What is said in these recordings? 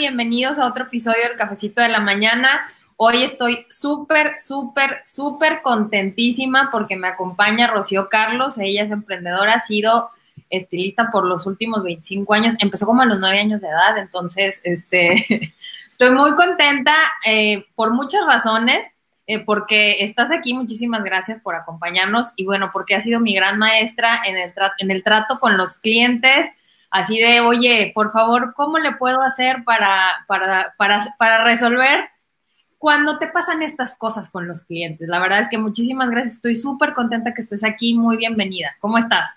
Bienvenidos a otro episodio del Cafecito de la Mañana. Hoy estoy súper, súper, súper contentísima porque me acompaña Rocío Carlos. Ella es emprendedora, ha sido estilista por los últimos 25 años. Empezó como a los 9 años de edad, entonces este, estoy muy contenta eh, por muchas razones. Eh, porque estás aquí, muchísimas gracias por acompañarnos y bueno, porque has sido mi gran maestra en el trato con los clientes, así de, oye, por favor, ¿cómo le puedo hacer para, para, para, para resolver cuando te pasan estas cosas con los clientes? La verdad es que muchísimas gracias, estoy súper contenta que estés aquí, muy bienvenida. ¿Cómo estás?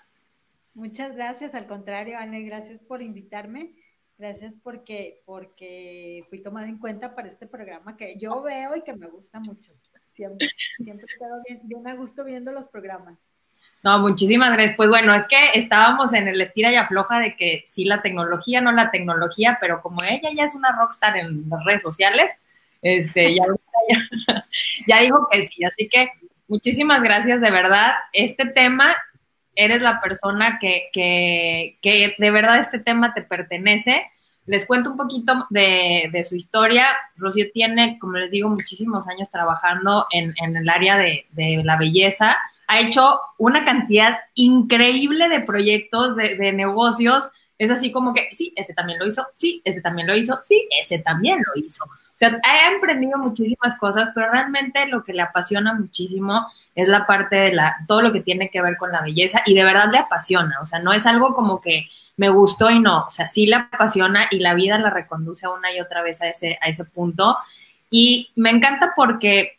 Muchas gracias, al contrario, Anne, gracias por invitarme. Gracias porque, porque fui tomada en cuenta para este programa que yo veo y que me gusta mucho. Siempre, siempre quedo bien, bien a gusto viendo los programas. No, muchísimas gracias. Pues bueno, es que estábamos en el estira y afloja de que sí la tecnología, no la tecnología, pero como ella ya es una rockstar en las redes sociales, este, ya, ya, dijo que sí. Así que muchísimas gracias, de verdad. Este tema, eres la persona que, que, que de verdad este tema te pertenece. Les cuento un poquito de, de, su historia. Rocío tiene, como les digo, muchísimos años trabajando en, en el área de, de la belleza ha hecho una cantidad increíble de proyectos, de, negocios. Es así como que, sí, ese también lo hizo, sí, ese también lo hizo, sí, ese también lo hizo. O sea, ha emprendido muchísimas cosas, pero realmente lo que le apasiona muchísimo es la parte de la, todo lo que tiene que ver con la belleza y de verdad le apasiona. O sea, no es algo como que me gustó y no. O sea, sí le apasiona y la vida la reconduce una y otra vez a ese, a ese punto. Y me encanta porque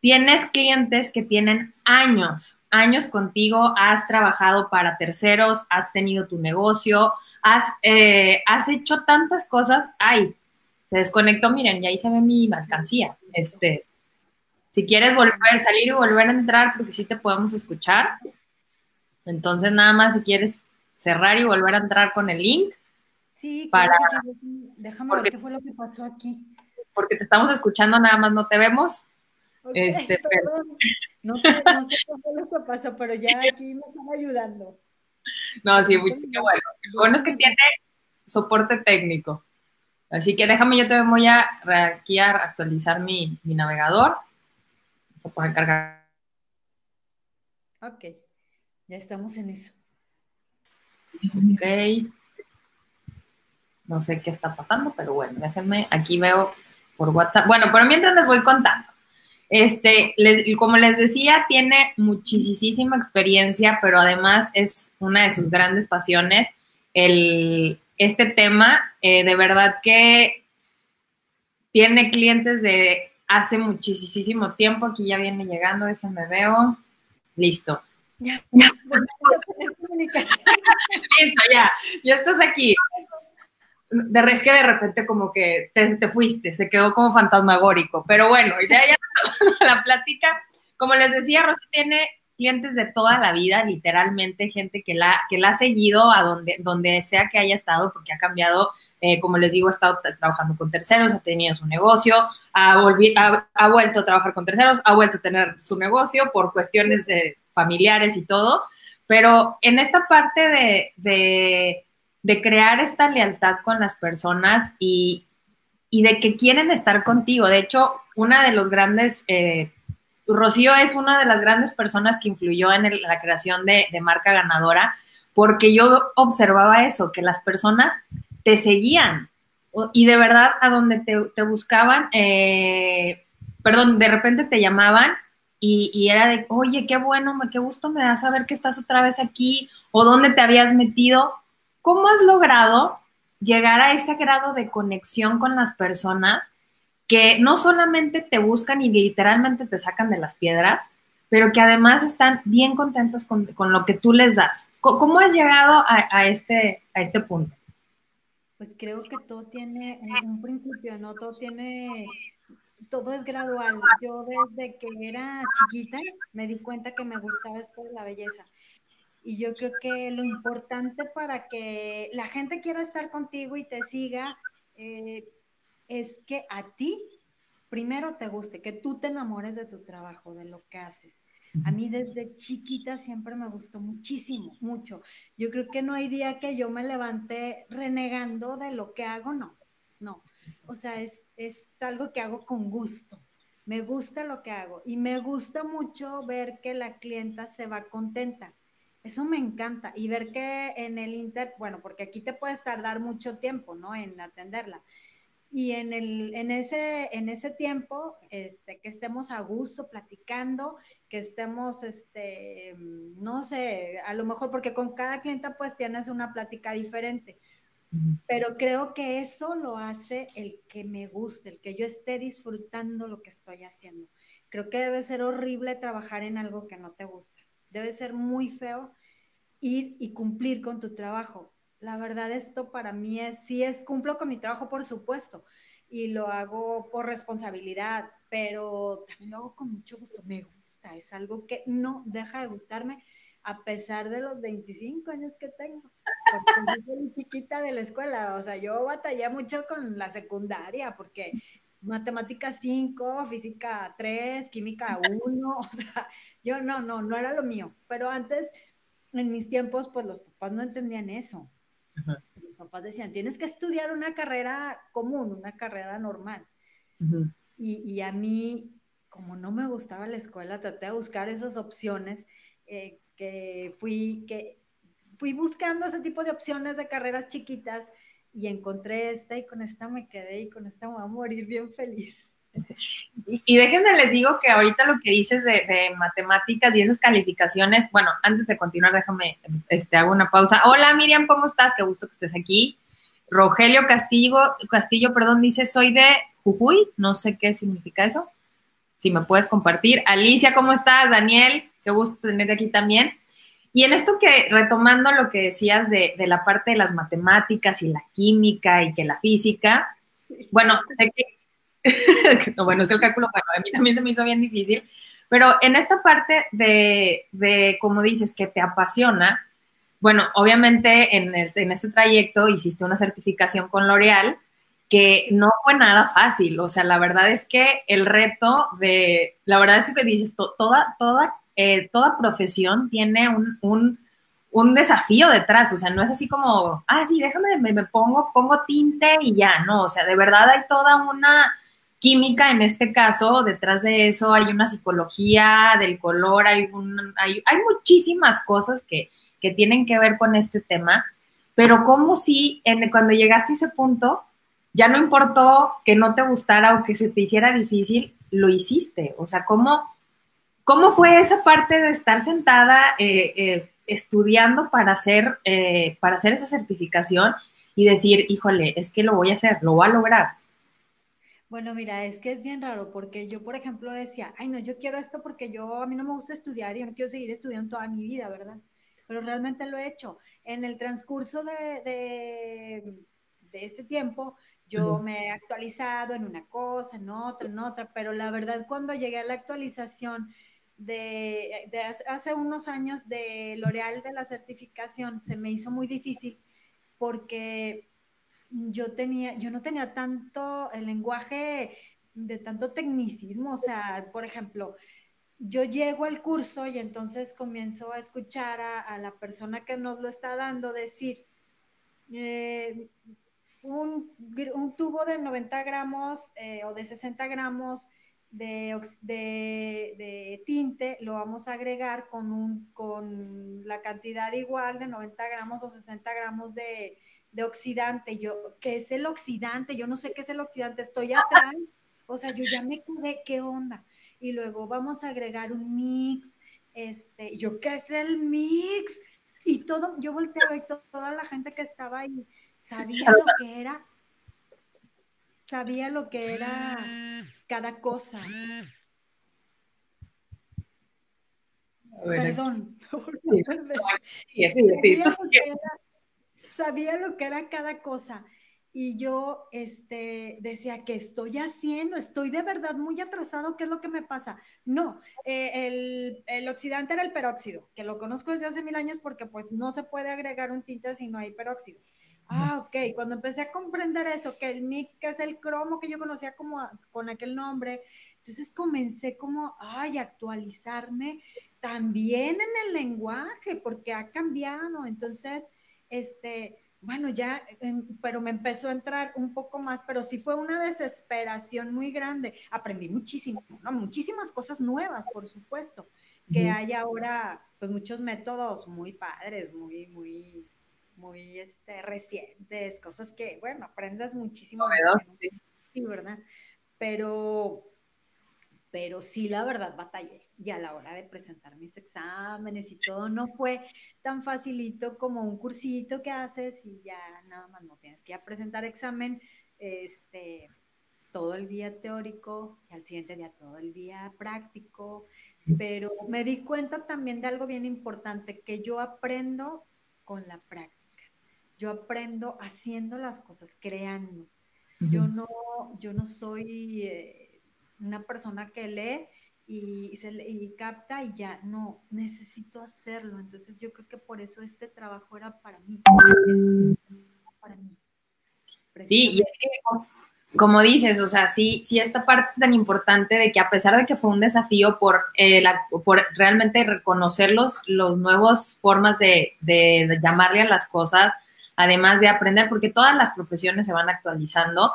tienes clientes que tienen años, años contigo, has trabajado para terceros, has tenido tu negocio, has, eh, has hecho tantas cosas. Ay, se desconectó, miren, y ahí se ve mi mercancía. Este, si quieres volver a salir y volver a entrar, porque sí te podemos escuchar. Entonces, nada más si quieres cerrar y volver a entrar con el link. Sí, para... déjame ver qué fue lo que pasó aquí. Porque te estamos escuchando, nada más no te vemos. Este, no, sé, no sé lo que pasó, pero ya aquí me están ayudando. No, sí, muy bueno. Lo bueno es que tiene soporte técnico. Así que déjame, yo te voy a aquí a actualizar mi, mi navegador. Vamos a poner cargar. Ok, ya estamos en eso. Ok. No sé qué está pasando, pero bueno, déjenme, aquí veo por WhatsApp. Bueno, pero mientras les voy contando. Este, como les decía, tiene muchísima experiencia, pero además es una de sus grandes pasiones el, este tema. Eh, de verdad que tiene clientes de hace muchísimo tiempo. Aquí ya viene llegando, déjenme veo. Listo. Ya, ya. Listo, ya. Ya estás aquí de es que de repente como que te, fuiste, se quedó como fantasmagórico. Pero bueno, ya, ya la plática, como les decía, Rosy tiene clientes de toda la vida, literalmente, gente que la, que la ha seguido a donde, donde sea que haya estado, porque ha cambiado, eh, como les digo, ha estado trabajando con terceros, ha tenido su negocio, ha, ha, vuelto a trabajar con terceros, ha vuelto a tener su negocio por cuestiones familiares y todo. Pero en esta parte de de crear esta lealtad con las personas y, de que quieren estar contigo. De hecho, una de los grandes, eh, Rocío es una de las grandes personas que influyó en la creación de, marca ganadora, porque yo observaba eso, que las personas te seguían y de verdad a donde te, buscaban, eh, perdón, de repente te llamaban y, y, era de, oye, qué bueno, qué gusto me da saber que estás otra vez aquí o dónde te habías metido ¿Cómo has logrado llegar a ese grado de conexión con las personas que no solamente te buscan y literalmente te sacan de las piedras, pero que además están bien contentos con, lo que tú les das? ¿Cómo has llegado a, este, a este punto? Pues creo que todo tiene un principio, ¿no? Todo tiene, todo es gradual. Yo desde que era chiquita me di cuenta que me gustaba esto de la belleza. Y yo creo que lo importante para que la gente quiera estar contigo y te siga eh, es que a ti primero te guste, que tú te enamores de tu trabajo, de lo que haces. A mí desde chiquita siempre me gustó muchísimo, mucho. Yo creo que no hay día que yo me levante renegando de lo que hago, no, no. O sea, es, es algo que hago con gusto. Me gusta lo que hago y me gusta mucho ver que la clienta se va contenta. Eso me encanta. Y ver que en el Inter, bueno, porque aquí te puedes tardar mucho tiempo, ¿no? En atenderla y en, el, en, ese, en ese tiempo, este, que estemos a gusto platicando, que estemos, este, no sé, a lo mejor porque con cada clienta pues tienes una plática diferente, pero creo que eso lo hace el que me guste, el que yo esté disfrutando lo que estoy haciendo. Creo que debe ser horrible trabajar en algo que no te gusta. Debe ser muy feo ir y cumplir con tu trabajo. La verdad esto para mí es, sí es, cumplo con mi trabajo por supuesto y lo hago por responsabilidad, pero también lo hago con mucho gusto, me gusta, es algo que no deja de gustarme a pesar de los 25 años que tengo, porque soy chiquita de la escuela, o sea, yo batallé mucho con la secundaria porque matemáticas 5, física 3, química 1, o sea, yo no, no, no era lo mío, pero antes, en mis tiempos, pues los papás no entendían eso. Mis papás decían, tienes que estudiar una carrera común, una carrera normal. y, a mí, como no me gustaba la escuela, traté de buscar esas opciones eh, que fui, que fui buscando ese tipo de opciones de carreras chiquitas y encontré esta y con esta me quedé y con esta me voy a morir bien feliz. Y, déjenme les digo que ahorita lo que dices de, matemáticas y esas calificaciones, bueno, antes de continuar, déjame, este, hago una pausa. Hola Miriam, ¿cómo estás? Qué gusto que estés aquí. Rogelio Castillo, Castillo, perdón, dice, soy de Jujuy, no sé qué significa eso. Si me puedes compartir. Alicia, ¿cómo estás? Daniel, qué gusto tenerte aquí también. Y en esto que, retomando lo que decías de, de la parte de las matemáticas y la química y que la física, bueno, sé que no, bueno, es que el cálculo, bueno, a mí también se me hizo bien difícil, pero en esta parte de, de como dices, que te apasiona, bueno, obviamente en, en este trayecto hiciste una certificación con L'Oreal que no fue nada fácil, o sea, la verdad es que el reto de, la verdad es que dices, toda, toda, eh, toda profesión tiene un, un, un, desafío detrás, o sea, no es así como, ah, sí, déjame, me, me pongo, pongo tinte y ya, no, o sea, de verdad hay toda una química en este caso, detrás de eso hay una psicología del color, hay, hay, muchísimas cosas que, tienen que ver con este tema, pero como si cuando llegaste a ese punto, ya no importó que no te gustara o que se te hiciera difícil, lo hiciste. O sea, ¿cómo, cómo fue esa parte de estar sentada eh, eh, estudiando para hacer, eh, para hacer esa certificación y decir, híjole, es que lo voy a hacer, lo voy a lograr? Bueno, mira, es que es bien raro porque yo, por ejemplo, decía, ay, no, yo quiero esto porque yo, a mí no me gusta estudiar y yo no quiero seguir estudiando toda mi vida, ¿verdad? Pero realmente lo he hecho. En el transcurso de, de, este tiempo, yo me he actualizado en una cosa, en otra, en otra, pero la verdad, cuando llegué a la actualización de, de hace unos años de L'Oreal de la certificación, se me hizo muy difícil porque yo tenía, yo no tenía tanto el lenguaje de tanto tecnicismo, o sea, por ejemplo, yo llego al curso y entonces comienzo a escuchar a, la persona que nos lo está dando decir, eh, un, tubo de 90 gramos eh, o de 60 gramos de, de, tinte lo vamos a agregar con, un, con la cantidad igual de 90 gramos o 60 gramos de, de oxidante. Yo, ¿qué es el oxidante? Yo no sé qué es el oxidante, estoy atrás. O sea, yo ya me quedé, ¿qué onda? Y luego vamos a agregar un mix. Este, yo, ¿qué es el mix? Y todo, yo volteé a ver toda la gente que estaba ahí, sabía lo que era, sabía lo que era cada cosa. Perdón. Sí, sí, sí, sabía lo que era cada cosa. Y yo este, decía, ¿qué estoy haciendo? Estoy de verdad muy atrasado, ¿qué es lo que me pasa? No, eh, el, el, oxidante era el peróxido, que lo conozco desde hace mil años porque pues no se puede agregar un tinte si no hay peróxido. Ah, ok, cuando empecé a comprender eso, que el mix, que es el cromo que yo conocía como con aquel nombre, entonces comencé como, ay, actualizarme también en el lenguaje, porque ha cambiado. Entonces, este, bueno, ya, pero me empezó a entrar un poco más, pero sí fue una desesperación muy grande. Aprendí muchísimo, ¿no? muchísimas cosas nuevas, por supuesto, que hay ahora, pues muchos métodos muy padres, muy, muy, muy este, recientes, cosas que, bueno, aprendes muchísimo. Sí, ¿verdad? Pero, pero sí, la verdad, batallé y a la hora de presentar mis exámenes y todo, no fue tan facilito como un cursito que haces y ya nada más no tienes que ir a presentar examen este, todo el día teórico y al siguiente día todo el día práctico, pero me di cuenta también de algo bien importante, que yo aprendo con la práctica, yo aprendo haciendo las cosas, creando. Yo no, yo no soy eh, una persona que lee y, se, y capta y ya, no, necesito hacerlo. Entonces yo creo que por eso este trabajo era para mí. Para mí. Sí, y es que, como dices, o sea, sí, sí, esta parte tan importante de que a pesar de que fue un desafío por, eh, por realmente reconocer los, los nuevos formas de, de llamarle a las cosas, además de aprender, porque todas las profesiones se van actualizando,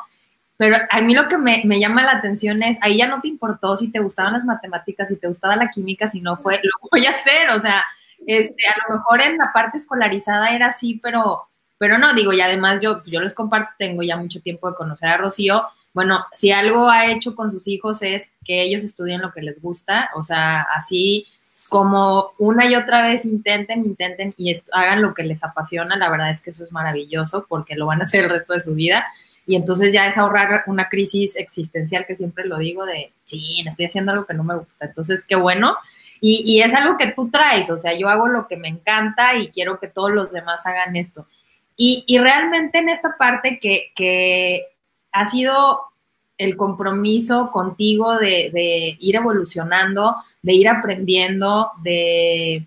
pero a mí lo que me, llama la atención es, ahí ya no te importó si te gustaban las matemáticas, si te gustaba la química, si no fue, lo voy a hacer, o sea, este, a lo mejor en la parte escolarizada era así, pero, pero no, digo, y además yo, yo les comparto, tengo ya mucho tiempo de conocer a Rocío, bueno, si algo ha hecho con sus hijos es que ellos estudien lo que les gusta, o sea, así como una y otra vez intenten, intenten y hagan lo que les apasiona, la verdad es que eso es maravilloso porque lo van a hacer el resto de su vida y entonces ya es ahorrar una crisis existencial que siempre lo digo de, sí, estoy haciendo algo que no me gusta. Entonces, qué bueno. Y, y, es algo que tú traes, o sea, yo hago lo que me encanta y quiero que todos los demás hagan esto. Y, y realmente en esta parte que, que, ha sido el compromiso contigo de, de ir evolucionando, de ir aprendiendo, de...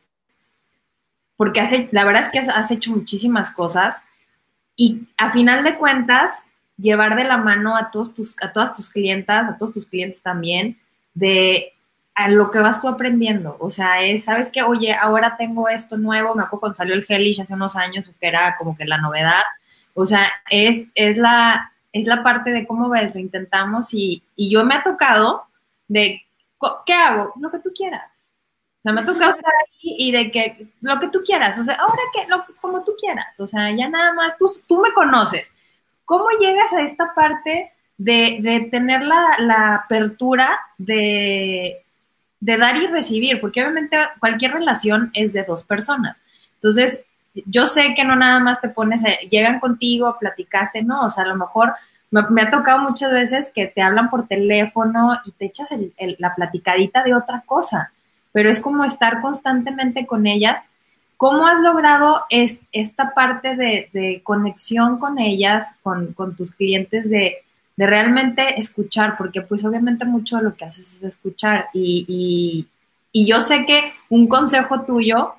Porque hace, la verdad es que has, has hecho muchísimas cosas y a final de cuentas llevar de la mano a todos tus, a todas tus clientas, a todos tus clientes también, de a lo que vas tú aprendiendo. O sea, es, ¿sabes qué? Oye, ahora tengo esto nuevo, me acuerdo cuando salió el Hellish hace unos años, que era como que la novedad. O sea, es, es, la, es la parte de cómo ves, lo intentamos y, y yo me ha tocado de, ¿qué hago? Lo que tú quieras. O sea, me ha tocado estar ahí y de que lo que tú quieras, o sea, ahora que, lo, como tú quieras, o sea, ya nada más, tú, tú me conoces, ¿Cómo llegas a esta parte de, tener la, apertura de, dar y recibir? Porque obviamente cualquier relación es de dos personas. Entonces, yo sé que no nada más te pones, llegan contigo, platicaste, no, o sea, a lo mejor me, ha tocado muchas veces que te hablan por teléfono y te echas la platicadita de otra cosa, pero es como estar constantemente con ellas ¿Cómo has logrado esta parte de, conexión con ellas, con, tus clientes, de, realmente escuchar? Porque pues obviamente mucho de lo que haces es escuchar y, yo sé que un consejo tuyo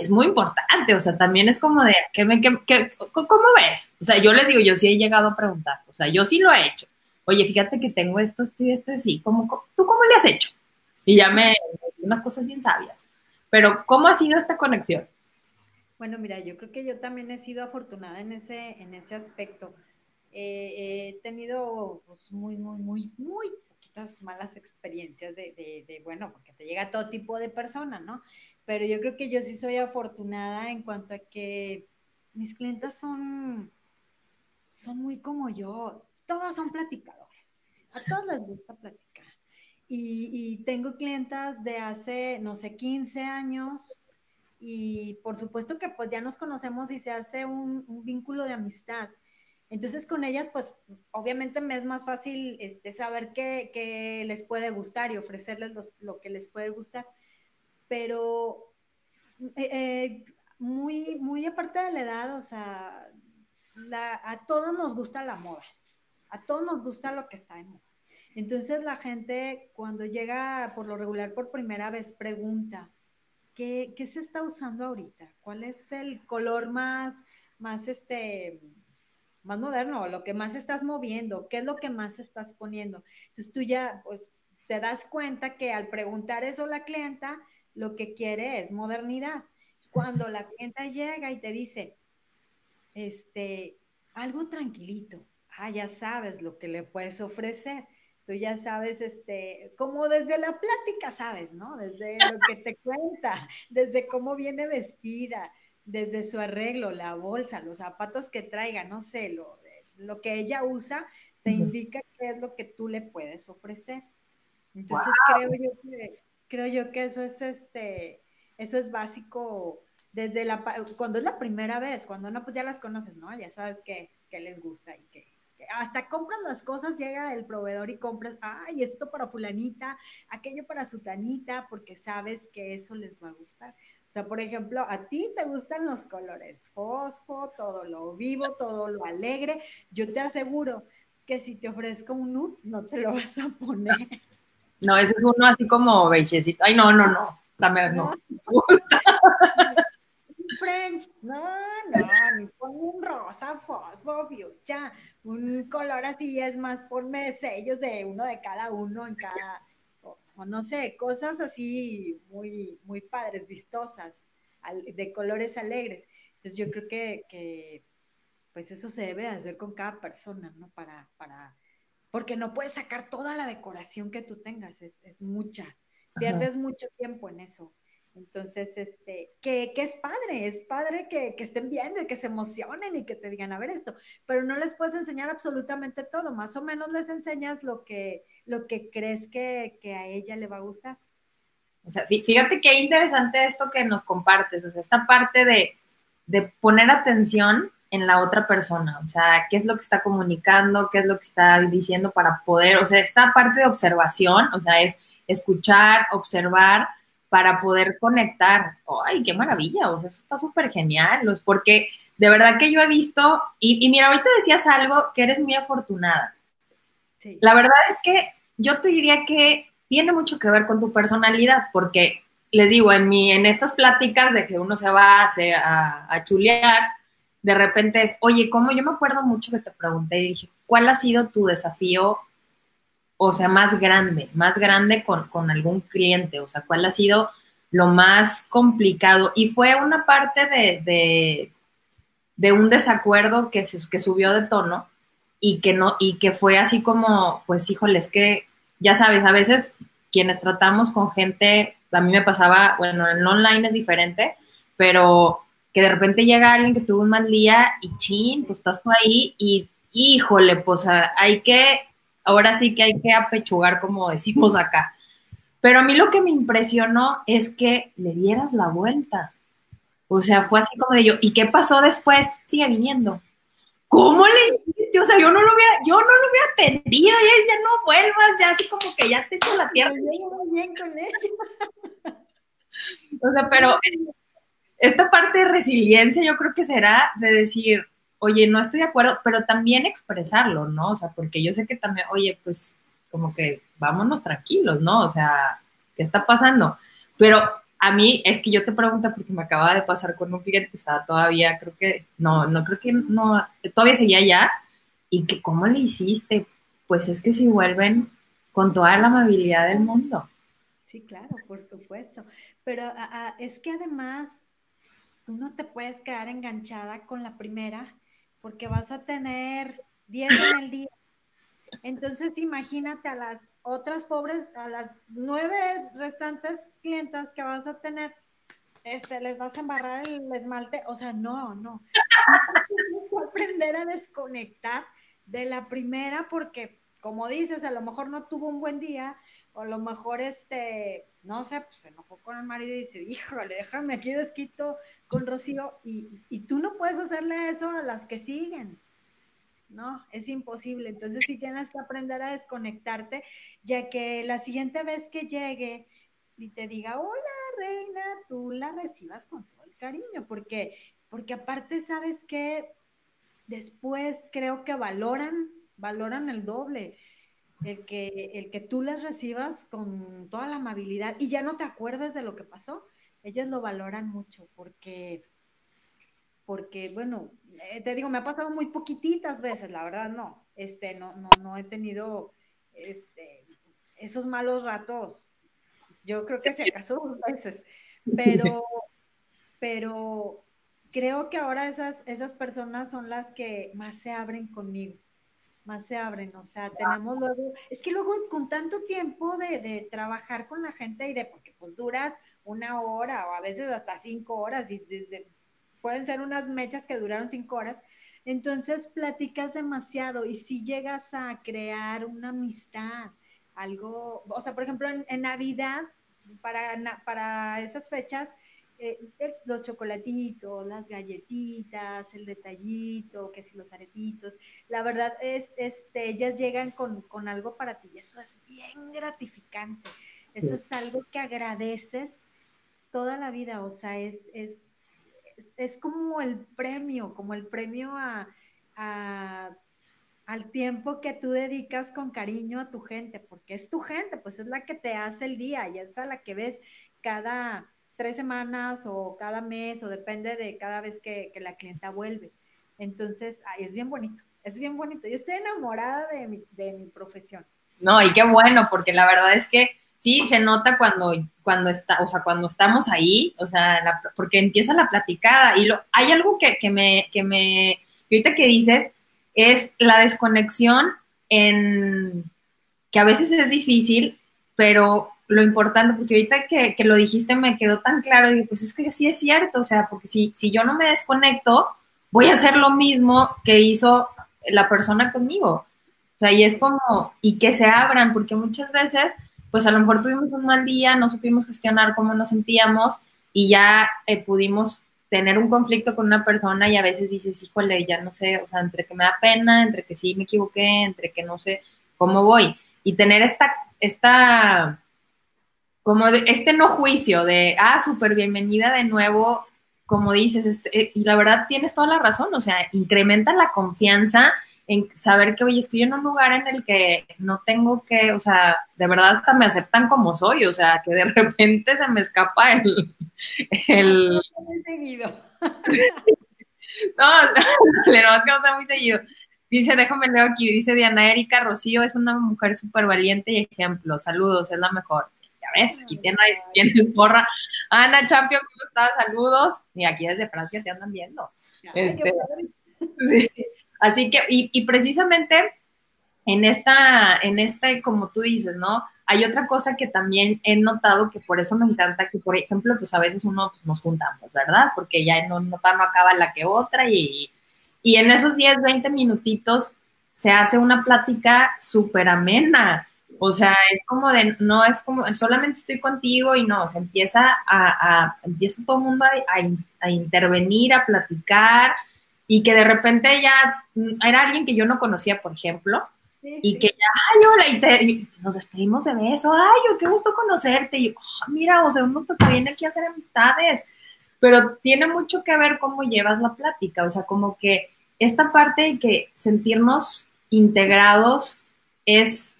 es muy importante, o sea, también es como de, ¿qué me, ¿cómo ves? O sea, yo les digo, yo sí he llegado a preguntar, o sea, yo sí lo he hecho. Oye, fíjate que tengo esto, esto y esto, sí, ¿cómo, ¿tú cómo le has hecho? Y ya me, me unas cosas bien sabias. Pero, ¿cómo ha sido esta conexión? Bueno, mira, yo creo que yo también he sido afortunada en ese, en ese aspecto. Eh, he tenido pues, muy, muy, muy, muy poquitas malas experiencias de, bueno, porque te llega todo tipo de persona, ¿no? Pero yo creo que yo sí soy afortunada en cuanto a que mis clientes son, son muy como yo, todas son platicadoras, a todas les gusta platicar. Y, tengo clientas de hace, no sé, 15 años y por supuesto que pues ya nos conocemos y se hace un, vínculo de amistad. Entonces con ellas pues obviamente me es más fácil este, saber qué, les puede gustar y ofrecerles lo que les puede gustar. Pero eh, eh, muy, muy aparte de la edad, o sea, a todos nos gusta la moda, a todos nos gusta lo que está en moda. Entonces la gente cuando llega por lo regular por primera vez pregunta, ¿qué, se está usando ahorita? ¿Cuál es el color más, más este, más moderno, lo que más estás moviendo? ¿Qué es lo que más estás poniendo? Entonces tú ya, pues, te das cuenta que al preguntar eso a la clienta, lo que quiere es modernidad. Cuando la clienta llega y te dice, este, algo tranquilito, ah, ya sabes lo que le puedes ofrecer. Tú ya sabes, este, como desde la plática, sabes, ¿no? Desde lo que te cuenta, desde cómo viene vestida, desde su arreglo, la bolsa, los zapatos que traiga, no sé, lo, lo que ella usa, te indica qué es lo que tú le puedes ofrecer. Entonces creo yo que creo yo que eso es este eso es básico desde la cuando es la primera vez, cuando no pues ya las conoces, ¿no? Ya sabes que, les gusta y que, hasta compras las cosas, llega el proveedor y compras, ay, esto para fulanita, aquello para sutanita, porque sabes que eso les va a gustar. O sea, por ejemplo, a ti te gustan los colores fosfo, todo lo vivo, todo lo alegre. Yo te aseguro que si te ofrezco un nude, no te lo vas a poner. No, ese es uno así como bellecito. Ay, no, no, no. Dame, no. French, no, no, ni pongo un rosa, fosfo, fuchsia, un color así es más, ponme sellos de uno de cada uno en cada, o, no sé, cosas así muy, muy padres, vistosas, de colores alegres. Entonces yo creo que, que pues eso se debe hacer con cada persona, ¿no? Para, para, porque no puedes sacar toda la decoración que tú tengas, es, es mucha, pierdes mucho tiempo en eso. Entonces, este, que, que es padre, es padre que, que, estén viendo y que se emocionen y que te digan a ver esto, pero no les puedes enseñar absolutamente todo, más o menos les enseñas lo que, lo que crees que, que a ella le va a gustar. O sea, fíjate qué interesante esto que nos compartes, o sea, esta parte de, de poner atención en la otra persona, o sea, qué es lo que está comunicando, qué es lo que está diciendo para poder, o sea, esta parte de observación, o sea, es escuchar, observar para poder conectar. ¡Ay, qué maravilla! O sea, eso está súper genial, porque de verdad que yo he visto, y, mira, ahorita decías algo que eres muy afortunada. Sí. La verdad es que yo te diría que tiene mucho que ver con tu personalidad, porque les digo, en, mi, en estas pláticas de que uno se va a, a, a chulear, de repente es, oye, como yo me acuerdo mucho que te pregunté y dije, ¿cuál ha sido tu desafío, o sea, más grande, más grande con, algún cliente? O sea, ¿cuál ha sido lo más complicado? Y fue una parte de, de, un desacuerdo que, se, que subió de tono y que, no, y que fue así como, pues, híjole, es que, ya sabes, a veces quienes tratamos con gente, a mí me pasaba, bueno, en online es diferente, pero que de repente llega alguien que tuvo un mal día y chin, pues estás tú ahí y híjole, pues hay que, ahora sí que hay que apechugar como decimos acá. Pero a mí lo que me impresionó es que le dieras la vuelta. O sea, fue así como de yo, ¿y qué pasó después? Sigue viniendo. ¿Cómo le hiciste? O sea, yo no lo hubiera, yo no lo hubiera atendido, ya, ya no vuelvas, ya así como que ya te echo la tierra. Muy bien con ella. O sea, pero esta parte de resiliencia yo creo que será de decir, oye, no estoy de acuerdo, pero también expresarlo, ¿no? O sea, porque yo sé que también, oye, pues como que vámonos tranquilos, ¿no? O sea, ¿qué está pasando? Pero a mí es que yo te pregunto porque me acaba de pasar con un cliente que estaba todavía, creo que, no, no creo que, no, todavía seguía allá, y que cómo le hiciste, pues es que se vuelven con toda la amabilidad del mundo. Sí, claro, por supuesto. Pero es que además tú no te puedes quedar enganchada con la primera porque vas a tener 10 en el día. Entonces imagínate a las otras pobres, a las nueve restantes clientas que vas a tener, este, les vas a embarrar el esmalte, o sea, no, no. Aprender a desconectar de la primera porque, como dices, a lo mejor no tuvo un buen día, o a lo mejor este, no sé, pues se enojó con el marido y dice, híjole, déjame aquí desquito con Rocío, y, y tú no puedes hacerle eso a las que siguen. No, es imposible. Entonces sí tienes que aprender a desconectarte, ya que la siguiente vez que llegue y te diga, hola reina, tú la recibas con todo el cariño, porque, porque aparte sabes que después creo que valoran, valoran el doble el que, el que tú las recibas con toda la amabilidad y ya no te acuerdes de lo que pasó, ellas lo valoran mucho porque, porque bueno, eh, te digo, me ha pasado muy poquititas veces, la verdad no, este, no, no, no he tenido este, esos malos ratos. Yo creo que si acaso dos veces, pero, pero creo que ahora esas, esas personas son las que más se abren conmigo, más se abren, o sea, tenemos luego, es que luego con tanto tiempo de, de trabajar con la gente y de, porque pues duras una hora o a veces hasta cinco horas y pueden ser unas mechas que duraron cinco horas, entonces platicas demasiado y si llegas a crear una amistad, algo, o sea, por ejemplo, en, Navidad, para, para esas fechas, eh, los chocolatitos, las galletitas, el detallito, que si los aretitos, la verdad es, este, ellas llegan con, con algo para ti y eso es bien gratificante. Eso es algo que agradeces toda la vida, o sea, es, es es como el premio, como el premio a, al tiempo que tú dedicas con cariño a tu gente, porque es tu gente, pues es la que te hace el día y es a la que ves cada tres semanas o cada mes o depende de cada vez que, la clienta vuelve. Entonces, es bien bonito, es bien bonito. Yo estoy enamorada de mi, de mi profesión. No, y qué bueno, porque la verdad es que sí se nota cuando, cuando está, o sea, cuando estamos ahí, o sea, porque empieza la platicada y lo, hay algo que, que me, que me, ahorita que dices, es la desconexión en, que a veces es difícil, pero lo importante, porque ahorita que, que lo dijiste me quedó tan claro, digo, pues es que sí es cierto, o sea, porque si, si yo no me desconecto, voy a hacer lo mismo que hizo la persona conmigo. O sea, y es como, y que se abran, porque muchas veces pues a lo mejor tuvimos un mal día, no supimos gestionar cómo nos sentíamos y ya eh, pudimos tener un conflicto con una persona y a veces dices, híjole, ya no sé, o sea, entre que me da pena, entre que sí me equivoqué, entre que no sé cómo voy. Y tener esta, esta, como este no juicio de, ah, súper bienvenida de nuevo, como dices, este, eh, y la verdad tienes toda la razón, o sea, incrementa la confianza en saber que, oye, estoy en un lugar en el que no tengo que, o sea, de verdad hasta me aceptan como soy, o sea, que de repente se me escapa el... el... Muy seguido. no, le no, es que no sea muy seguido. Dice, déjame leer aquí, dice Diana Erika Rocío, es una mujer súper valiente y ejemplo. Saludos, es la mejor. Ves, aquí tienes, tienes porra. Ana Champion, ¿cómo estás? Saludos. Y aquí desde Francia te andan viendo. Este, sí. Así que, y, precisamente en esta, en este, como tú dices, ¿no? Hay otra cosa que también he notado que por eso me encanta que, por ejemplo, pues a veces uno pues, nos juntamos, ¿verdad? Porque ya no, no, no acaba la que otra y, y en esos 10, 20 minutitos se hace una plática súper amena. O sea, es como de, no es como, solamente estoy contigo y no, se empieza a, empieza todo el mundo a, a intervenir, a platicar, y que de repente ya mm, era alguien que yo no conocía, por ejemplo, y que ya, ay, hola, y, te, nos despedimos de beso, ay, qué gusto conocerte, y ah, mira, o sea, uno te viene aquí a hacer amistades, pero tiene mucho que ver cómo llevas la plática, o sea, como que esta parte de que sentirnos integrados es,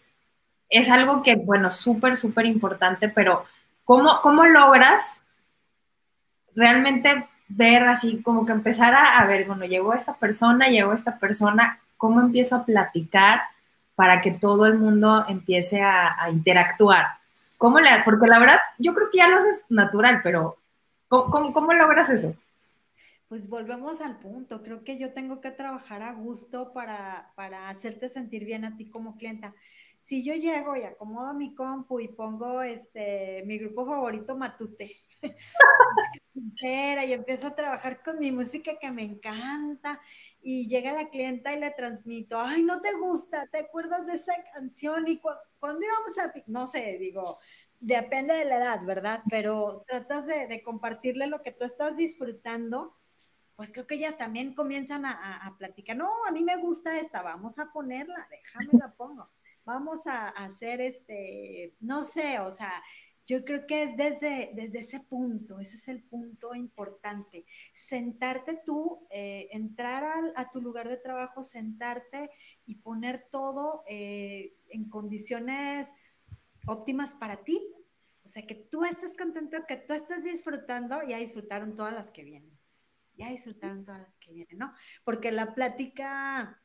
es algo que, bueno, súper, súper importante, pero ¿cómo, ¿cómo logras realmente ver así, como que empezar a, ver, bueno, llegó esta persona, llegó esta persona, ¿cómo empiezo a platicar para que todo el mundo empiece a, interactuar? ¿Cómo le, porque la verdad, yo creo que ya lo haces natural, pero ¿cómo, cómo, logras eso? Pues volvemos al punto. Creo que yo tengo que trabajar a gusto para, para, hacerte sentir bien a ti como clienta. Si yo llego y acomodo mi compu y pongo este mi grupo favorito Matute, y empiezo a trabajar con mi música que me encanta y llega la clienta y le transmito, ay, no te gusta, ¿te acuerdas de esa canción? Y cuando íbamos a, no sé, digo, depende de la edad, ¿verdad? Pero tratas de, compartirle lo que tú estás disfrutando, pues creo que ellas también comienzan a, a, platicar, no, a mí me gusta esta, vamos a ponerla, déjame la pongo, vamos a hacer este, no sé, o sea, yo creo que es desde, desde ese punto, ese es el punto importante. Sentarte tú, eh, entrar a tu lugar de trabajo, sentarte y poner todo eh, en condiciones óptimas para ti. O sea, que tú estés contento, que tú estés disfrutando, ya disfrutaron todas las que vienen. Ya disfrutaron todas las que vienen, ¿no? Porque la plática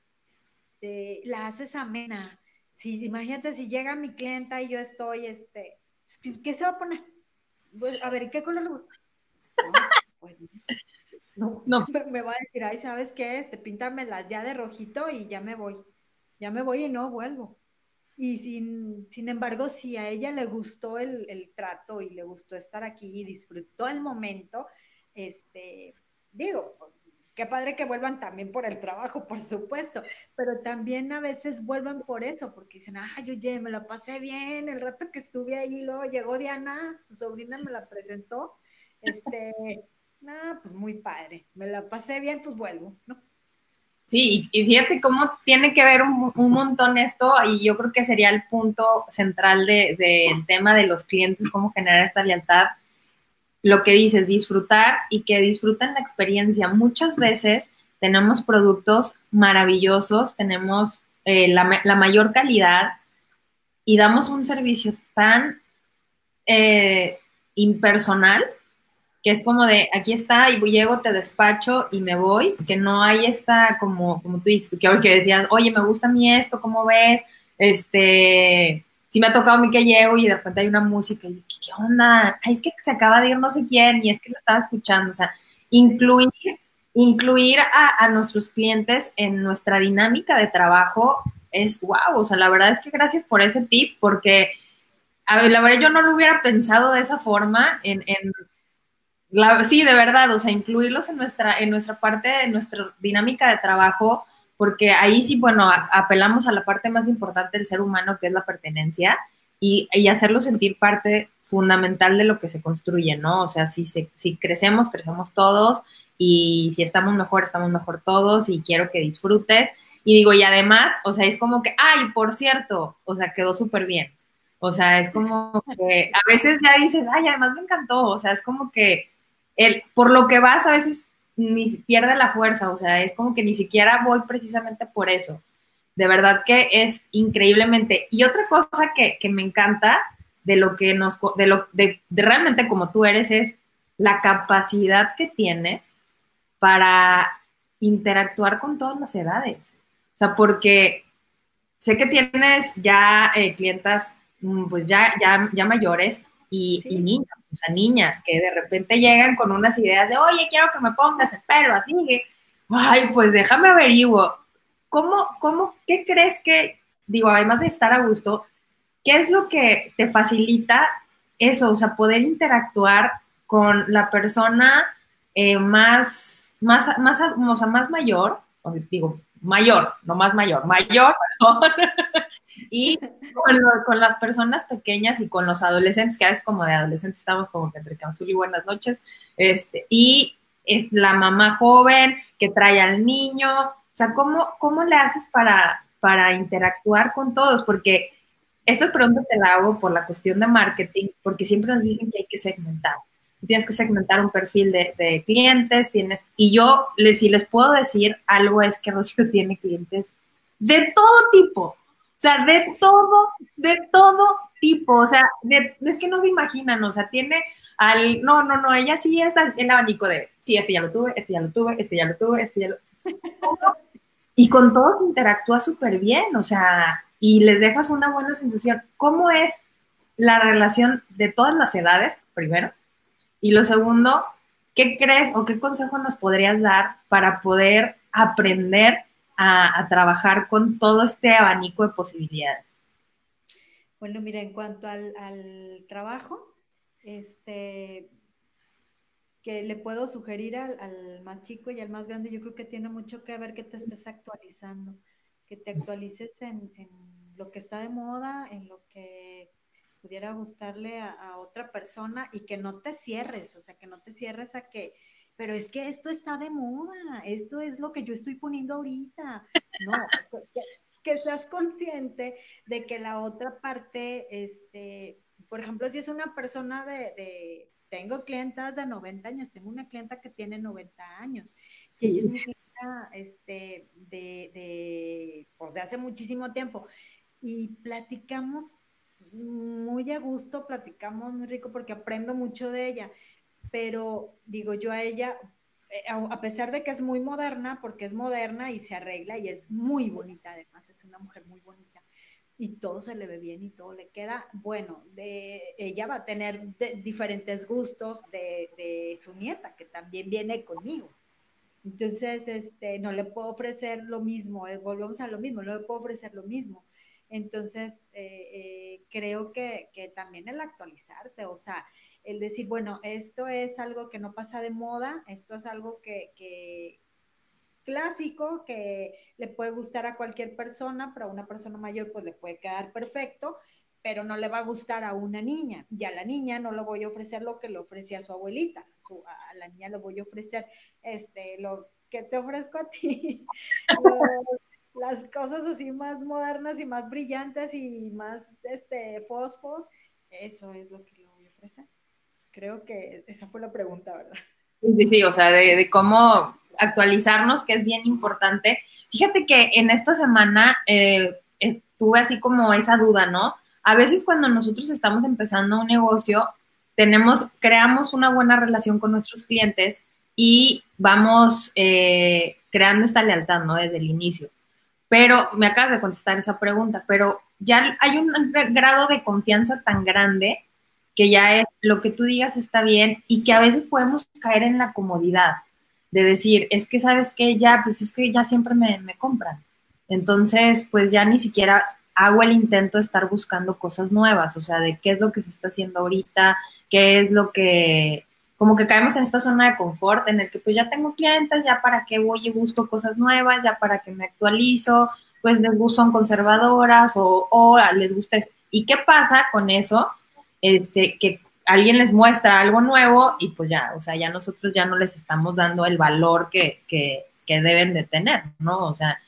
eh, la haces amena. Si, imagínate si llega mi clienta y yo estoy, este, ¿qué se va a poner? Pues, a ver, ¿y qué color le pues no, no. Me va a decir, ay, ¿sabes qué? Este, píntamelas ya de rojito y ya me voy. Ya me voy y no vuelvo. Y sin, sin embargo, si a ella le gustó el, el, trato y le gustó estar aquí y disfrutó el momento, este, digo, qué padre que vuelvan también por el trabajo, por supuesto, pero también a veces vuelven por eso, porque dicen, ah, yo ya me la pasé bien, el rato que estuve ahí, luego llegó Diana, su sobrina me la presentó, este, nada, pues muy padre, me la pasé bien, pues vuelvo, ¿no? Sí, y fíjate cómo tiene que ver un, montón esto, y yo creo que sería el punto central del de, tema de los clientes, cómo generar esta lealtad. Lo que dices, disfrutar y que disfruten la experiencia. Muchas veces tenemos productos maravillosos, tenemos eh, la, mayor calidad y damos un servicio tan eh, impersonal que es como de aquí está y llego, te despacho y me voy, que no hay esta como, como tú dices, que que decías, oye, me gusta a mí esto, ¿cómo ves? Este, si me ha tocado a mí que llego y de repente hay una música y ¿qué, qué onda? Ay, es que se acaba de ir no sé quién y es que lo estaba escuchando, o sea, incluir, incluir a, nuestros clientes en nuestra dinámica de trabajo es wow, o sea, la verdad es que gracias por ese tip, porque la verdad yo no lo hubiera pensado de esa forma en, en sí, de verdad, o sea, incluirlos en nuestra, en nuestra parte, en nuestra dinámica de trabajo, porque ahí sí, bueno, apelamos a la parte más importante del ser humano, que es la pertenencia, y, y hacerlo sentir parte fundamental de lo que se construye, ¿no? O sea, si, si crecemos, crecemos todos, y si estamos mejor, estamos mejor todos, y quiero que disfrutes. Y digo, y además, o sea, es como que, ay, por cierto, o sea, quedó súper bien. O sea, es como que a veces ya dices, ay, además me encantó. O sea, es como que el, por lo que vas a veces ni pierde la fuerza, o sea, es como que ni siquiera voy precisamente por eso. De verdad que es increíblemente. Y otra cosa que, que me encanta de lo que nos, de lo, de, realmente como tú eres, es la capacidad que tienes para interactuar con todas las edades. O sea, porque sé que tienes ya eh, clientas, mm, pues ya, ya, ya mayores y, y niños o sea, niñas que de repente llegan con unas ideas de, oye, quiero que me pongas el pelo así, que, ay, pues déjame averiguo. ¿Cómo, cómo, qué crees que, digo, además de estar a gusto, qué es lo que te facilita eso, o sea, poder interactuar con la persona eh, más, más, más, o sea, más mayor, digo, mayor, no más mayor, mayor, y con, las personas pequeñas y con los adolescentes, que a veces como de adolescentes estamos como que entre y buenas noches, este, y es la mamá joven que trae al niño, o sea, ¿cómo, cómo le haces para, para interactuar con todos? Porque esta pregunta te la hago por la cuestión de marketing, porque siempre nos dicen que hay que segmentar. Tienes que segmentar un perfil de, de clientes, tienes, y yo les, si les puedo decir algo es que Rocío tiene clientes de todo tipo, o sea, de todo, de todo tipo, o sea, es que no se imaginan, o sea, tiene al, no, no, no, ella sí es el abanico de, sí, este ya lo tuve, este ya lo tuve, este ya lo tuve, este ya lo... y con todos interactúa súper bien, o sea, y les dejas una buena sensación. ¿Cómo es la relación de todas las edades, primero? Y lo segundo, ¿qué crees o qué consejo nos podrías dar para poder aprender a, trabajar con todo este abanico de posibilidades? Bueno, mira, en cuanto al, trabajo, este, que le puedo sugerir al, más chico y al más grande, yo creo que tiene mucho que ver que te estés actualizando, que te actualices en, lo que está de moda, en lo que pudiera gustarle a, a, otra persona y que no te cierres, o sea, que no te cierres a que pero es que esto está de moda, esto es lo que yo estoy poniendo ahorita. No, que, seas consciente de que la otra parte, este, por ejemplo, si es una persona de, tengo clientas de 90 años, tengo una clienta que tiene 90 años, si ella es mi clienta este, de, de, pues de hace muchísimo tiempo, y platicamos muy a gusto, platicamos muy rico porque aprendo mucho de ella pero digo yo a ella, eh, a pesar de que es muy moderna, porque es moderna y se arregla y es muy bonita, además es una mujer muy bonita, y todo se le ve bien y todo le queda bueno. De, ella va a tener diferentes gustos de, de, su nieta, que también viene conmigo. Entonces, este, no le puedo ofrecer lo mismo, eh, volvemos a lo mismo, no le puedo ofrecer lo mismo. Entonces, eh, eh, creo que, que, también el actualizarte, o sea, el decir, bueno, esto es algo que no pasa de moda, esto es algo que, que clásico, que le puede gustar a cualquier persona, pero a una persona mayor pues le puede quedar perfecto, pero no le va a gustar a una niña. Y a la niña no le voy a ofrecer lo que le ofrecía a su abuelita. a la niña le voy a ofrecer este, lo que te ofrezco a ti. las cosas así más modernas y más brillantes y más este, fosfos, eso es lo que le voy a ofrecer. Creo que esa fue la pregunta, ¿verdad? Sí, sí, o sea, de, cómo actualizarnos, que es bien importante. Fíjate que en esta semana eh, eh, tuve así como esa duda, ¿no? A veces cuando nosotros estamos empezando un negocio, tenemos, creamos una buena relación con nuestros clientes y vamos eh, creando esta lealtad, ¿no? Desde el inicio. Pero me acabas de contestar esa pregunta, pero ya hay un grado de confianza tan grande que ya es lo que tú digas está bien y que a veces podemos caer en la comodidad de decir, es que sabes que ya, pues es que ya siempre me, me compran. Entonces, pues ya ni siquiera hago el intento de estar buscando cosas nuevas, o sea, de qué es lo que se está haciendo ahorita, qué es lo que, como que caemos en esta zona de confort en el que pues ya tengo clientes, ya para qué voy y busco cosas nuevas, ya para que me actualizo, pues les son conservadoras o, les gusta. ¿Y qué pasa con eso? Este, que alguien les muestra algo nuevo y pues ya, o sea, ya nosotros ya no les estamos dando el valor que, que, que deben de tener, ¿no? O sea,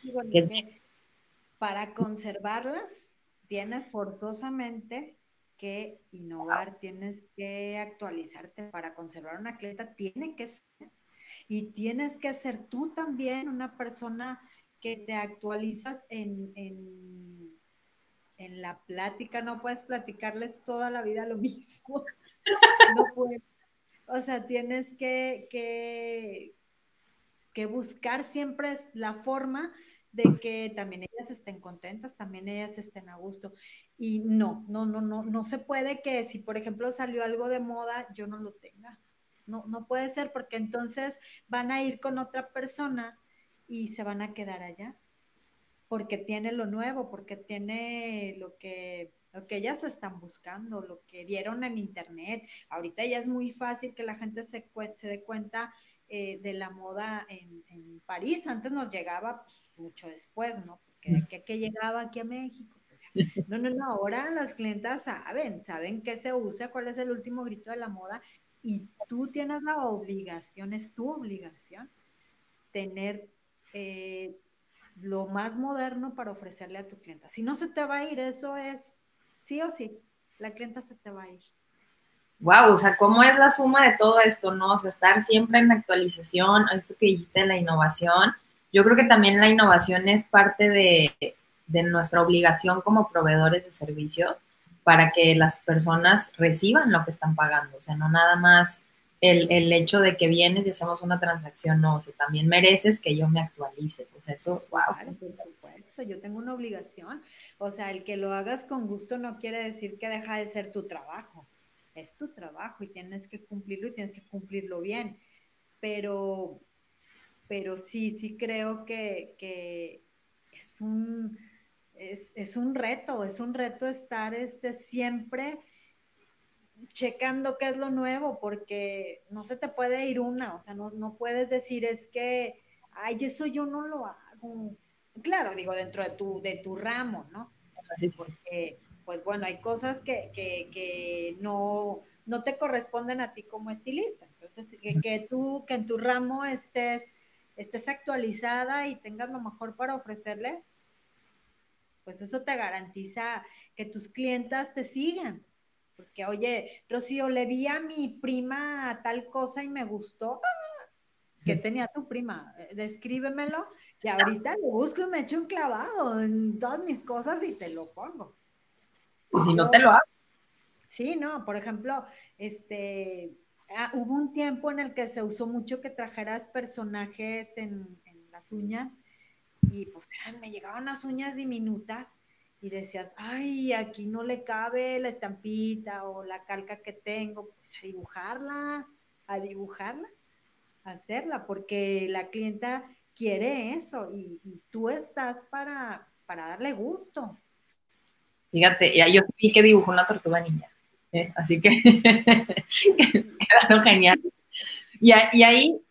para conservarlas tienes forzosamente que innovar, tienes que actualizarte para conservar una atleta, tiene que ser, y tienes que ser tú también una persona que te actualizas en, en en la plática no puedes platicarles toda la vida lo mismo. No puedes. O sea, tienes que, que, que buscar siempre la forma de que también ellas estén contentas, también ellas estén a gusto. Y no, no, no, no, no se puede que si, por ejemplo, salió algo de moda, yo no lo tenga. No, no puede ser porque entonces van a ir con otra persona y se van a quedar allá porque tiene lo nuevo, porque tiene lo que, lo que ellas están buscando, lo que vieron en internet. Ahorita ya es muy fácil que la gente se, se dé cuenta eh, de la moda en, París. Antes nos llegaba pues, mucho después, ¿no? Porque de que, llegaba aquí a México. Pues, no, no, no, ahora las clientas saben, saben qué se usa, cuál es el último grito de la moda y tú tienes la obligación, es tu obligación, tener eh, lo más moderno para ofrecerle a tu clienta. Si no se te va a ir, eso es sí o sí, la clienta se te va a ir. Wow, o sea, ¿cómo es la suma de todo esto, no? O sea, estar siempre en actualización, esto que dijiste la innovación. Yo creo que también la innovación es parte de, de nuestra obligación como proveedores de servicios para que las personas reciban lo que están pagando. O sea, no nada más el, hecho de que vienes y hacemos una transacción, no, o sea, también mereces que yo me actualice. Sea, eso, wow. por supuesto, yo tengo una obligación. O sea, el que lo hagas con gusto no quiere decir que deja de ser tu trabajo. Es tu trabajo y tienes que cumplirlo y tienes que cumplirlo bien. Pero, pero sí, sí creo que, es un, es, es un reto, es un reto estar este, siempre checando qué es lo nuevo, porque no se te puede ir una, o sea, no, no puedes decir es que, ay, eso yo no lo hago. Claro, digo, dentro de tu, de tu ramo, ¿no? Así porque, pues bueno, hay cosas que, que, que no, no te corresponden a ti como estilista. Entonces, que, que, tú, que en tu ramo estés, estés actualizada y tengas lo mejor para ofrecerle, pues eso te garantiza que tus clientas te sigan. Porque, oye, Rocío, le vi a mi prima tal cosa y me gustó. ¿Qué tenía tu prima? Eh, descríbemelo, que ahorita lo busco y me echo un clavado en todas mis cosas y te lo pongo. Y si no te lo hago. Sí, no, por ejemplo, este, ah, hubo un tiempo en el que se usó mucho que trajeras personajes en, las uñas y pues me llegaban las uñas diminutas y decías, ay, aquí no le cabe la estampita o la calca que tengo, pues a dibujarla, a dibujarla, a hacerla, porque la clienta quiere eso y, tú estás para, para darle gusto. Fíjate, ya yo vi que dibujó una tortuga niña, ¿eh? así que, quedaron genial. Y, ahí,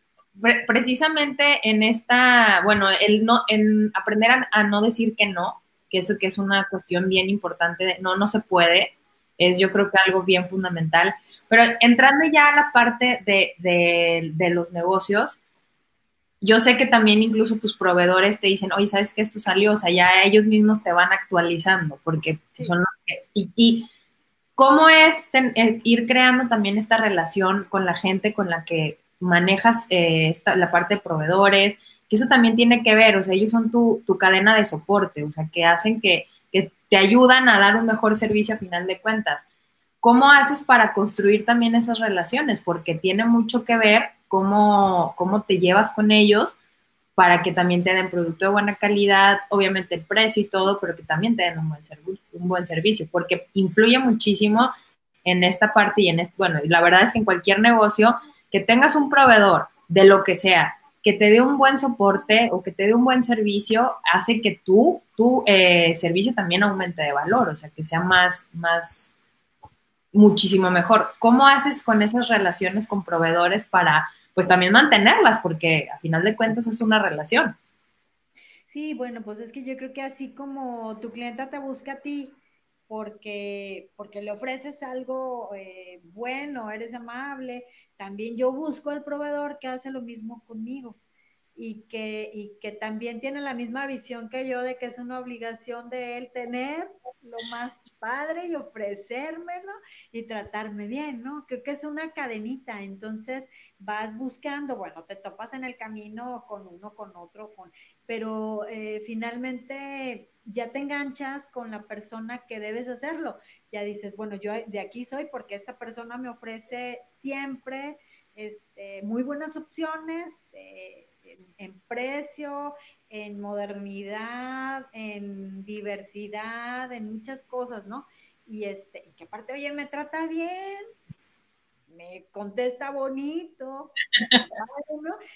precisamente en esta, bueno, el no, en aprender a, no decir que no, que eso que es una cuestión bien importante, no, no se puede, es yo creo que algo bien fundamental. Pero entrando ya a la parte de, de, de los negocios, yo sé que también incluso tus proveedores te dicen, oye, ¿sabes que esto salió? O sea, ya ellos mismos te van actualizando, porque son los que... Y, cómo es eh, ir creando también esta relación con la gente con la que manejas eh, la parte de proveedores, que eso también tiene que ver, o sea, ellos son tu, tu cadena de soporte, o sea, que hacen que, que te ayudan a dar un mejor servicio a final de cuentas. ¿Cómo haces para construir también esas relaciones? Porque tiene mucho que ver cómo, cómo te llevas con ellos para que también te den producto de buena calidad, obviamente el precio y todo, pero que también te den un buen, un buen servicio, porque influye muchísimo en esta parte y en esto, bueno, la verdad es que en cualquier negocio, que tengas un proveedor de lo que sea, que te dé un buen soporte o que te dé un buen servicio, hace que tú, tu eh, servicio también aumente de valor, o sea, que sea más, más, muchísimo mejor. ¿Cómo haces con esas relaciones con proveedores para pues también mantenerlas, porque a final de cuentas es una relación. Sí, bueno, pues es que yo creo que así como tu clienta te busca a ti porque, porque le ofreces algo eh, bueno, eres amable, también yo busco al proveedor que hace lo mismo conmigo y que, y que también tiene la misma visión que yo de que es una obligación de él tener lo más padre y ofrecérmelo y tratarme bien, ¿no? Creo que es una cadenita, entonces vas buscando, bueno, te topas en el camino con uno, con otro, con, pero eh, finalmente ya te enganchas con la persona que debes hacerlo. Ya dices, bueno, yo de aquí soy porque esta persona me ofrece siempre este, muy buenas opciones. Eh, en, precio, en modernidad, en diversidad, en muchas cosas, ¿no? Y este, y que aparte, oye, me trata bien, me contesta bonito,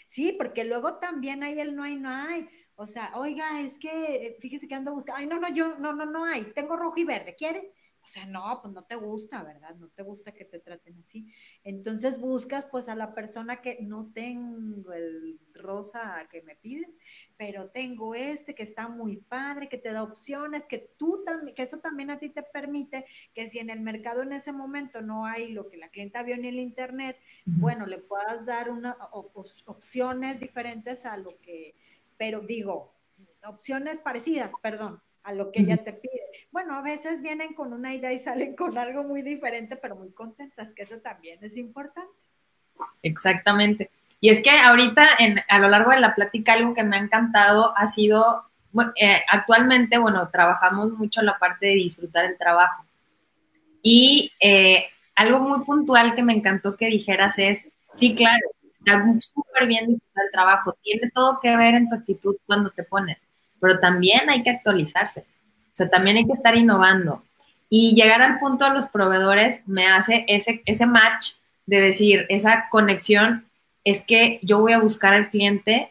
sí, porque luego también hay el no hay, no hay. O sea, oiga, es que fíjese que ando buscando, ay, no, no, yo, no, no, no hay, tengo rojo y verde, ¿quiere? o sea, no, pues no te gusta, ¿verdad? No te gusta que te traten así. Entonces buscas pues a la persona que no tengo el rosa que me pides, pero tengo este que está muy padre, que te da opciones, que tú también, que eso también a ti te permite que si en el mercado en ese momento no hay lo que la clienta vio en el internet, bueno, le puedas dar una opciones diferentes a lo que, pero digo, opciones parecidas, perdón, a lo que ella te pide. Bueno, a veces vienen con una idea y salen con algo muy diferente, pero muy contentas, que eso también es importante. Exactamente. Y es que ahorita, en, a lo largo de la plática, algo que me ha encantado ha sido, eh, actualmente, bueno, trabajamos mucho la parte de disfrutar el trabajo. Y eh, algo muy puntual que me encantó que dijeras es, sí, claro, está súper bien disfrutar el trabajo, tiene todo que ver en tu actitud cuando te pones pero también hay que actualizarse. O sea, también hay que estar innovando. Y llegar al punto de los proveedores me hace ese, ese match de decir, esa conexión es que yo voy a buscar al cliente,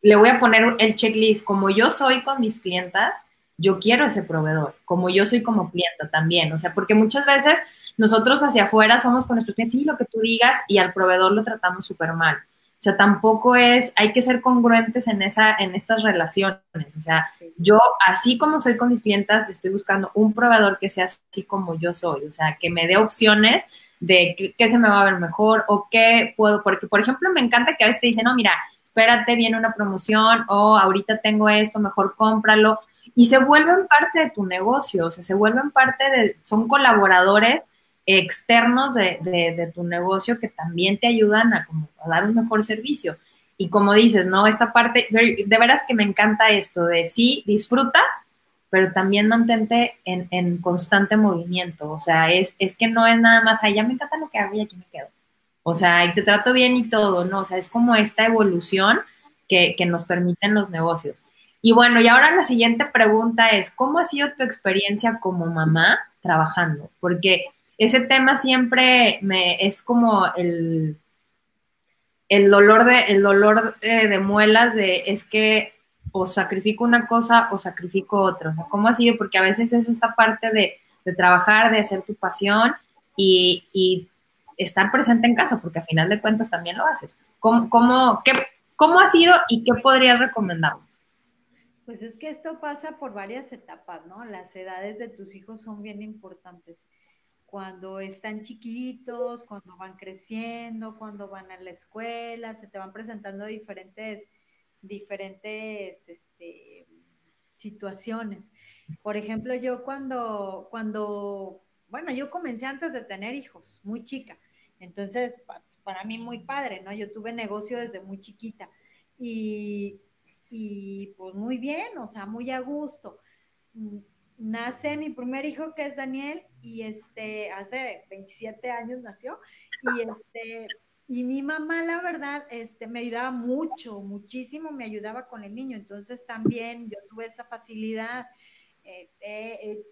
le voy a poner el checklist, como yo soy con mis clientas, yo quiero ese proveedor, como yo soy como clienta también, o sea, porque muchas veces nosotros hacia afuera somos con nuestro cliente, sí, lo que tú digas, y al proveedor lo tratamos súper mal. O sea, tampoco es, hay que ser congruentes en, esa, en estas relaciones. O sea, yo, así como soy con mis clientas, estoy buscando un proveedor que sea así como yo soy. O sea, que me dé opciones de qué, se me va a ver mejor o qué puedo, porque, por ejemplo, me encanta que a veces te dicen, no, mira, espérate, viene una promoción o ahorita tengo esto, mejor cómpralo. Y se vuelven parte de tu negocio, o sea, se vuelven parte de, son colaboradores externos de, tu negocio que también te ayudan a, dar un mejor servicio. Y como dices, ¿no? Esta parte, de veras que me encanta esto de sí, disfruta, pero también mantente en, constante movimiento. O sea, es, es que no es nada más, ay, ya me encanta lo que hago y aquí me quedo. O sea, y te trato bien y todo, ¿no? O sea, es como esta evolución que, que nos permiten los negocios. Y bueno, y ahora la siguiente pregunta es, ¿cómo ha sido tu experiencia como mamá trabajando? Porque ese tema siempre me es como el, el dolor de, el dolor de, muelas de es que o sacrifico una cosa o sacrifico otra. O sea, ¿cómo ha sido? Porque a veces es esta parte de, trabajar, de hacer tu pasión y, estar presente en casa, porque al final de cuentas también lo haces. ¿Cómo, cómo, qué, cómo ha sido y qué podrías recomendarnos? Pues es que esto pasa por varias etapas, ¿no? Las edades de tus hijos son bien importantes. Cuando están chiquitos, cuando van creciendo, cuando van a la escuela, se te van presentando diferentes, diferentes este, situaciones. Por ejemplo, yo cuando, cuando, bueno, yo comencé antes de tener hijos, muy chica. Entonces, para mí muy padre, ¿no? Yo tuve negocio desde muy chiquita. Y y pues muy bien, o sea, muy a gusto. Nace mi primer hijo que es Daniel y este hace 27 años nació y este y mi mamá la verdad este me ayudaba mucho, muchísimo me ayudaba con el niño, entonces también yo tuve esa facilidad eh, eh, eh,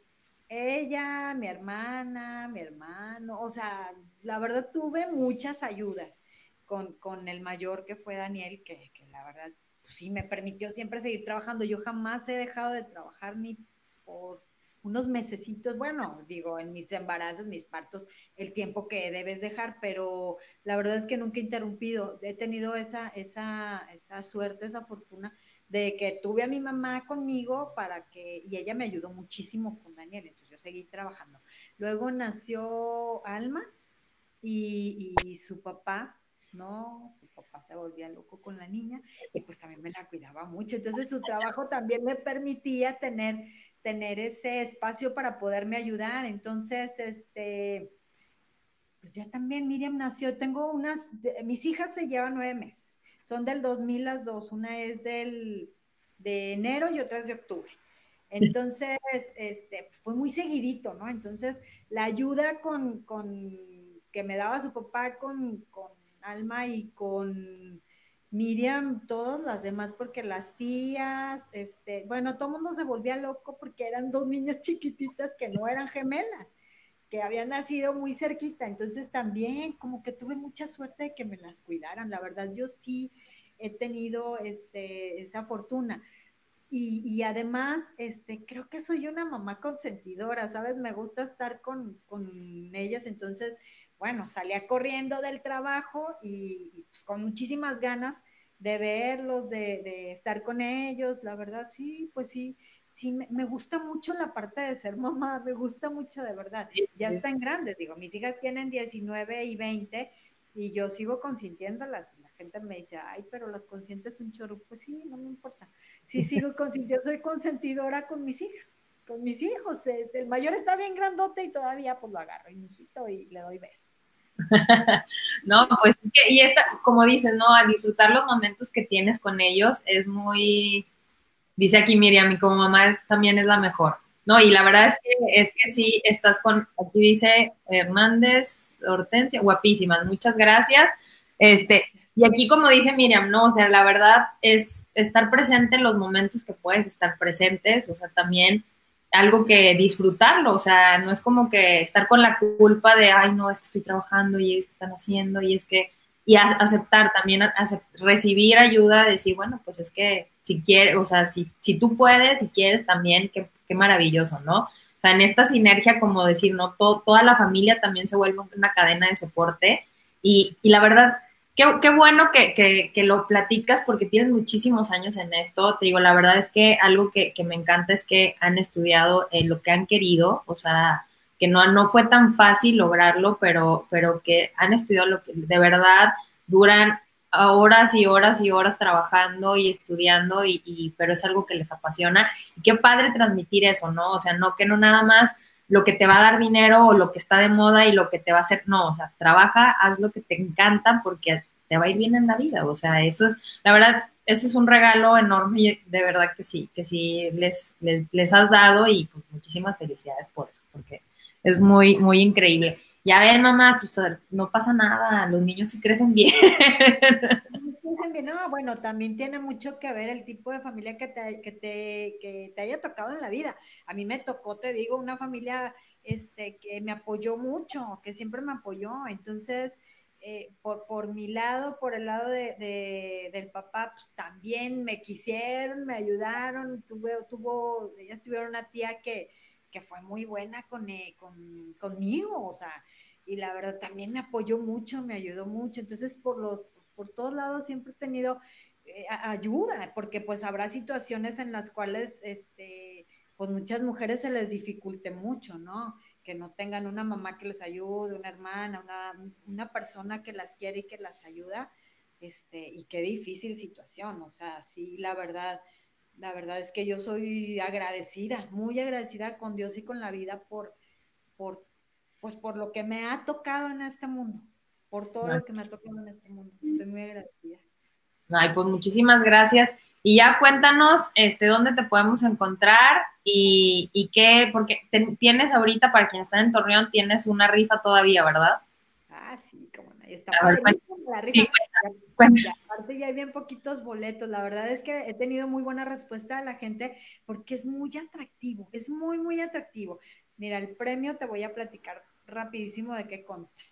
ella, mi hermana, mi hermano, o sea, la verdad tuve muchas ayudas con, con el mayor que fue Daniel, que, que la verdad pues sí, me permitió siempre seguir trabajando. Yo jamás he dejado de trabajar ni por unos mesecitos, bueno, digo, en mis embarazos, mis partos, el tiempo que debes dejar, pero la verdad es que nunca he interrumpido. He tenido esa, esa, esa suerte, esa fortuna de que tuve a mi mamá conmigo para que, y ella me ayudó muchísimo con Daniel, entonces yo seguí trabajando. Luego nació Alma y, y su papá no, su papá se volvía loco con la niña y pues también me la cuidaba mucho. Entonces su trabajo también me permitía tener, tener ese espacio para poderme ayudar. Entonces, este, pues ya también Miriam nació, tengo unas, mis hijas se llevan nueve meses, son del 2000 las dos, una es del, de enero y otra es de octubre. Entonces, este, pues, fue muy seguidito, ¿no? Entonces, la ayuda con, con que me daba su papá con, con Alma y con Miriam, todas las demás, porque las tías, este, bueno, todo el mundo se volvía loco porque eran dos niñas chiquititas que no eran gemelas, que habían nacido muy cerquita. Entonces también como que tuve mucha suerte de que me las cuidaran. La verdad, yo sí he tenido este, esa fortuna. Y, y, además, este, creo que soy una mamá consentidora, ¿sabes? Me gusta estar con, con ellas, entonces bueno, salía corriendo del trabajo y, pues, con muchísimas ganas de verlos, de, estar con ellos, la verdad, sí, pues sí, sí, me, gusta mucho la parte de ser mamá, me gusta mucho de verdad. Ya están grandes, digo, mis hijas tienen 19 y 20 y yo sigo consintiéndolas. La gente me dice, ay, pero las consientes un chorro. Pues sí, no me importa. Sí, sigo consintiendo, soy consentidora con mis hijas con mis hijos. Este, el mayor está bien grandote y todavía pues lo agarro y hijito y le doy besos. no, pues es que, y esta, como dices, ¿no? A disfrutar los momentos que tienes con ellos es muy, dice aquí Miriam, y como mamá también es la mejor. No, y la verdad es que, es que sí, estás con, aquí dice Hernández, Hortensia, guapísimas, muchas gracias. Este, y aquí como dice Miriam, no, o sea, la verdad es estar presente en los momentos que puedes estar presentes, o sea, también algo que disfrutarlo, o sea, no es como que estar con la culpa de, ay, no, es que estoy trabajando y ellos están haciendo y es que, y aceptar también, recibir ayuda, decir, bueno, pues es que si quieres, o sea, si, si tú puedes, si quieres también, qué, maravilloso, ¿no? O sea, en esta sinergia, como decir, ¿no? toda la familia también se vuelve una cadena de soporte y, y la verdad, Qué, bueno que, lo platicas porque tienes muchísimos años en esto. Te digo, la verdad es que algo que, me encanta es que han estudiado eh, lo que han querido, o sea, que no, no fue tan fácil lograrlo, pero, pero que han estudiado lo que de verdad duran horas y horas y horas trabajando y estudiando, y, y, pero es algo que les apasiona. Y qué padre transmitir eso, ¿no? O sea, no que no nada más lo que te va a dar dinero o lo que está de moda y lo que te va a hacer, no, o sea, trabaja, haz lo que te encanta porque te va a ir bien en la vida, o sea, eso es, la verdad, ese es un regalo enorme y de verdad que sí, que sí les, les, has dado y pues muchísimas felicidades por eso, porque es muy, muy increíble. Ya ven, mamá, pues no pasa nada, los niños sí crecen bien. no, bueno, también tiene mucho que ver el tipo de familia que te, que te, que te haya tocado en la vida. A mí me tocó, te digo, una familia este, que me apoyó mucho, que siempre me apoyó. Entonces, eh, por, por mi lado, por el lado de, del papá, pues también me quisieron, me ayudaron. Tuve, tuvo, ellas tuvieron una tía que, que fue muy buena con, eh, con, conmigo, o sea, y la verdad también me apoyó mucho, me ayudó mucho. Entonces, por los, por todos lados siempre he tenido eh, ayuda, porque pues habrá situaciones en las cuales, este, pues muchas mujeres se les dificulte mucho, ¿no? Que no tengan una mamá que les ayude, una hermana, una, una persona que las quiere y que las ayuda, este, y qué difícil situación, o sea, sí, la verdad, la verdad es que yo soy agradecida, muy agradecida con Dios y con la vida por, por pues por lo que me ha tocado en este mundo, por todo lo que me ha tocado en este mundo. Estoy muy agradecida. Ay, pues muchísimas gracias. Y ya cuéntanos este, dónde te podemos encontrar y, y qué, porque tienes ahorita, para quienes están en Torreón, tienes una rifa todavía, ¿verdad? Ah, sí, como no, está la rifa. Sí, aparte ya hay bien poquitos boletos. La verdad es que he tenido muy buena respuesta de la gente porque es muy atractivo, es muy, muy atractivo. Mira, el premio te voy a platicar rapidísimo de qué consta.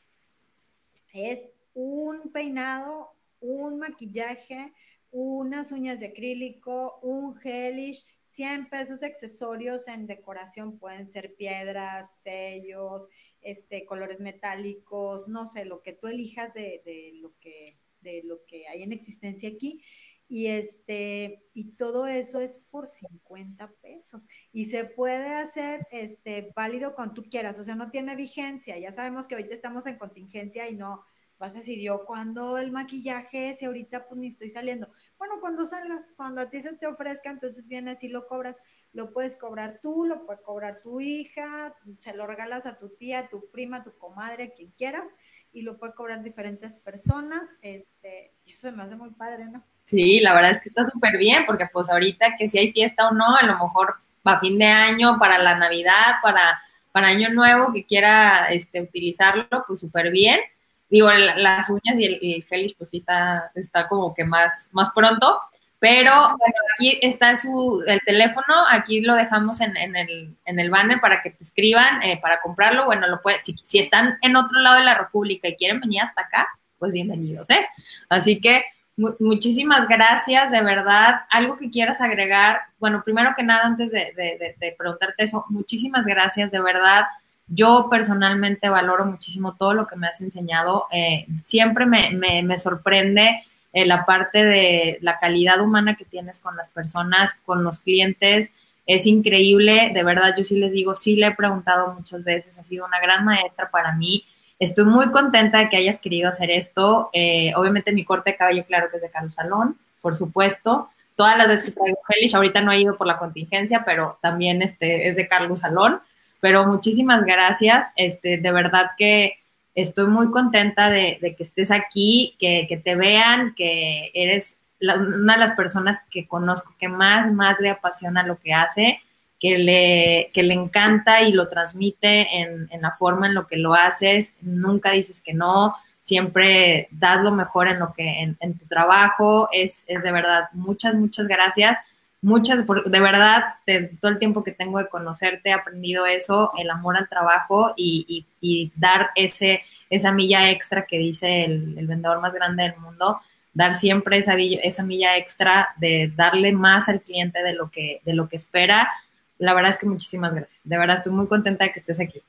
Es un peinado, un maquillaje, unas uñas de acrílico, un gelish, 100 pesos accesorios en decoración, pueden ser piedras, sellos, este, colores metálicos, no sé, lo que tú elijas de, de, lo, que, de lo que hay en existencia aquí y este y todo eso es por 50 pesos y se puede hacer este válido cuando tú quieras, o sea, no tiene vigencia. Ya sabemos que ahorita estamos en contingencia y no vas a decir yo cuando el maquillaje si ahorita pues ni estoy saliendo. Bueno, cuando salgas, cuando a ti se te ofrezca, entonces vienes y lo cobras, lo puedes cobrar tú, lo puede cobrar tu hija, se lo regalas a tu tía, tu prima, tu comadre, quien quieras y lo puede cobrar diferentes personas, este, y eso me hace muy padre, ¿no? Sí, la verdad es que está súper bien, porque pues ahorita que si hay fiesta o no, a lo mejor para fin de año, para la Navidad, para, para Año Nuevo, que quiera este, utilizarlo, pues súper bien. Digo, las uñas y el, el pues sí está, está como que más, más pronto, pero bueno, aquí está su, el teléfono, aquí lo dejamos en, en, el, en el banner para que te escriban eh, para comprarlo. Bueno, lo puede, si, si están en otro lado de la República y quieren venir hasta acá, pues bienvenidos, ¿eh? Así que muchísimas gracias, de verdad. Algo que quieras agregar, bueno, primero que nada, antes de, preguntarte eso, muchísimas gracias, de verdad. Yo personalmente valoro muchísimo todo lo que me has enseñado. Eh, siempre me, me, sorprende eh, la parte de la calidad humana que tienes con las personas, con los clientes. Es increíble, de verdad, yo sí les digo, sí le he preguntado muchas veces, ha sido una gran maestra para mí Estoy muy contenta de que hayas querido hacer esto. Eh, obviamente mi corte de cabello, claro que es de Carlos Salón, por supuesto. Todas las veces que traigo Hellish, ahorita no he ido por la contingencia, pero también este, es de Carlos Salón. Pero muchísimas gracias. Este, de verdad que estoy muy contenta de, que estés aquí, que, te vean, que eres una de las personas que conozco que más, más le apasiona lo que hace que le, que le encanta y lo transmite en, en, la forma en lo que lo haces, nunca dices que no, siempre das lo mejor en lo que en, tu trabajo, es, es, de verdad, muchas, muchas gracias, muchas, de verdad, de todo el tiempo que tengo de conocerte, he aprendido eso, el amor al trabajo y, y, dar ese, esa milla extra que dice el, vendedor más grande del mundo, dar siempre esa, esa milla extra de darle más al cliente de lo que, de lo que espera la verdad es que muchísimas gracias. De verdad estoy muy contenta de que estés aquí.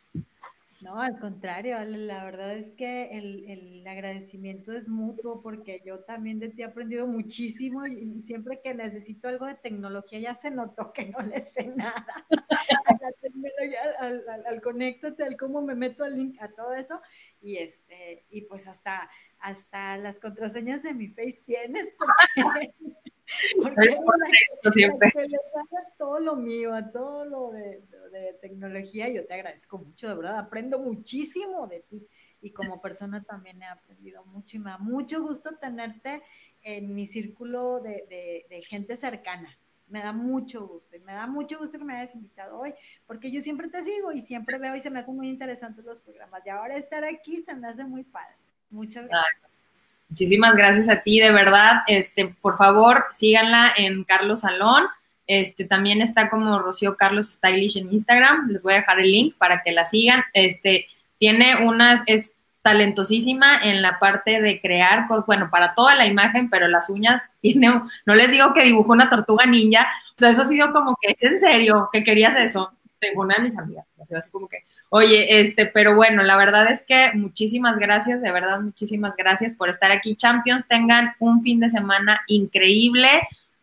No, al contrario, la verdad es que el, agradecimiento es mutuo porque yo también de ti he aprendido muchísimo y siempre que necesito algo de tecnología ya se notó que no le sé nada. al, al, al, conéctate, al cómo me meto al link, a todo eso y este y pues hasta hasta las contraseñas de mi face tienes porque porque siempre. todo lo mío, a todo lo de, tecnología, yo te agradezco mucho, de verdad, aprendo muchísimo de ti y como persona también he aprendido mucho y me da mucho gusto tenerte en mi círculo de, gente cercana. Me da mucho gusto y me da mucho gusto que me hayas invitado hoy, porque yo siempre te sigo y siempre veo y se me hacen muy interesantes los programas. Y ahora estar aquí se me hace muy padre. Muchas gracias. Muchísimas gracias a ti, de verdad. Este, por favor, síganla en Carlos Salón. Este, también está como Rocío Carlos Stylish en Instagram. Les voy a dejar el link para que la sigan. Este, tiene unas, es talentosísima en la parte de crear cosas, bueno, para toda la imagen, pero las uñas tiene, no les digo que dibujó una tortuga ninja, o sea, eso ha sido como que es en serio que querías eso. Una de mis amigas, así como que, oye, este, pero bueno, la verdad es que muchísimas gracias, de verdad, muchísimas gracias por estar aquí. Champions, tengan un fin de semana increíble.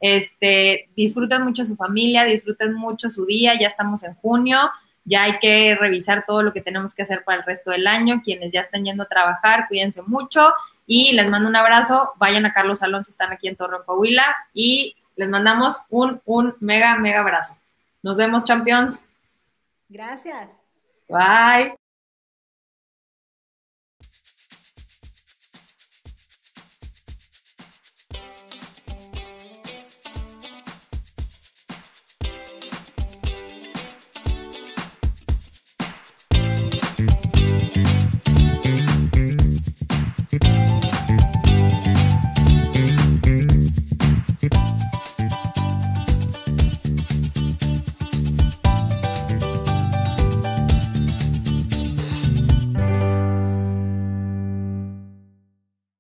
Este, disfruten mucho su familia, disfruten mucho su día, ya estamos en junio ya hay que revisar todo lo que tenemos que hacer para el resto del año. Quienes ya están yendo a trabajar, cuídense mucho y les mando un abrazo. Vayan a Carlos Salón si están aquí en Torreón, Coahuila y les mandamos un, un mega, mega abrazo. Nos vemos, champions. Gracias. Bye.